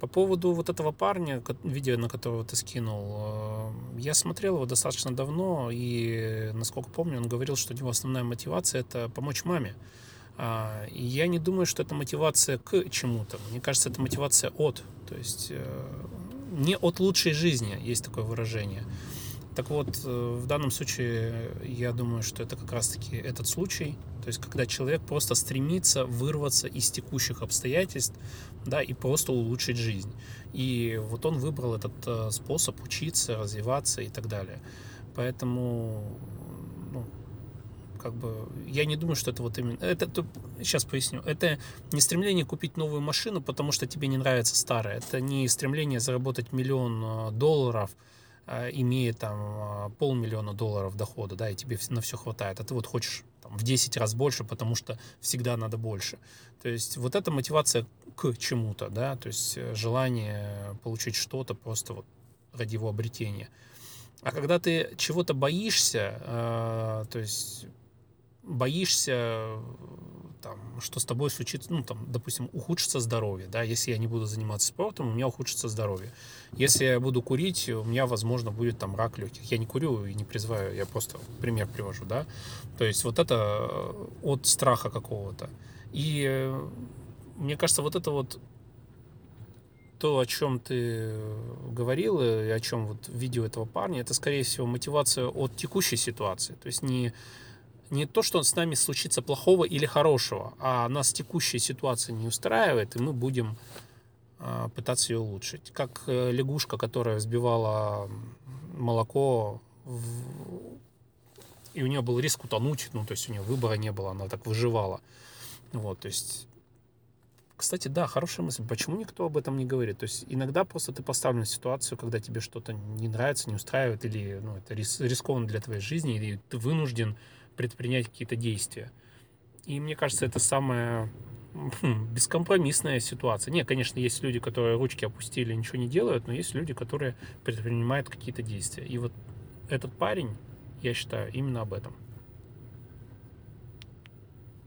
По поводу вот этого парня, видео, на которого ты скинул, э, я смотрел его достаточно давно, и, насколько помню, он говорил, что у него основная мотивация – это помочь маме. А, И я не думаю, что это мотивация к чему-то. Мне кажется, это мотивация от. То есть э, не от лучшей жизни, есть такое выражение. Так вот, э, в данном случае я думаю, что это как раз-таки этот случай. То есть, когда человек просто стремится вырваться из текущих обстоятельств, да, и просто улучшить жизнь. И вот он выбрал этот э, способ учиться, развиваться и так далее. Поэтому, ну, как бы, я не думаю, что это вот именно... Это, сейчас поясню. Это не стремление купить новую машину, потому что тебе не нравится старая. Это не стремление заработать миллион э, долларов, э, имея там э, полмиллиона долларов дохода, да, и тебе на все хватает. А ты вот хочешь там, в 10 раз больше, потому что всегда надо больше. То есть вот эта мотивация к чему-то, да, то есть э, желание получить что-то просто вот ради его обретения. А когда ты чего-то боишься, э, то есть боишься, э, там, что с тобой случится, ну, там, допустим, ухудшится здоровье, да, если я не буду заниматься спортом, у меня ухудшится здоровье. Если я буду курить, у меня, возможно, будет там рак легких. Я не курю и не призываю, я просто пример привожу, да. То есть вот это э, от страха какого-то. И э, мне кажется, вот это вот то, о чем ты говорил, и о чем вот видео этого парня, это, скорее всего, мотивация от текущей ситуации. То есть не, не то, что с нами случится плохого или хорошего, а нас текущая ситуация не устраивает, и мы будем а, пытаться ее улучшить. Как э, лягушка, которая взбивала молоко, в- и у нее был риск утонуть, ну, то есть у нее выбора не было, она так выживала. Вот, то есть кстати, да, хорошая мысль. Почему никто об этом не говорит? То есть иногда просто ты поставлен в ситуацию, когда тебе что-то не нравится, не устраивает, или ну, это рис- рискованно для твоей жизни, или ты вынужден предпринять какие-то действия. И мне кажется, это самая хм, бескомпромиссная ситуация. Не, конечно, есть люди, которые ручки опустили, ничего не делают, но есть люди, которые предпринимают какие-то действия. И вот этот парень, я считаю, именно об этом.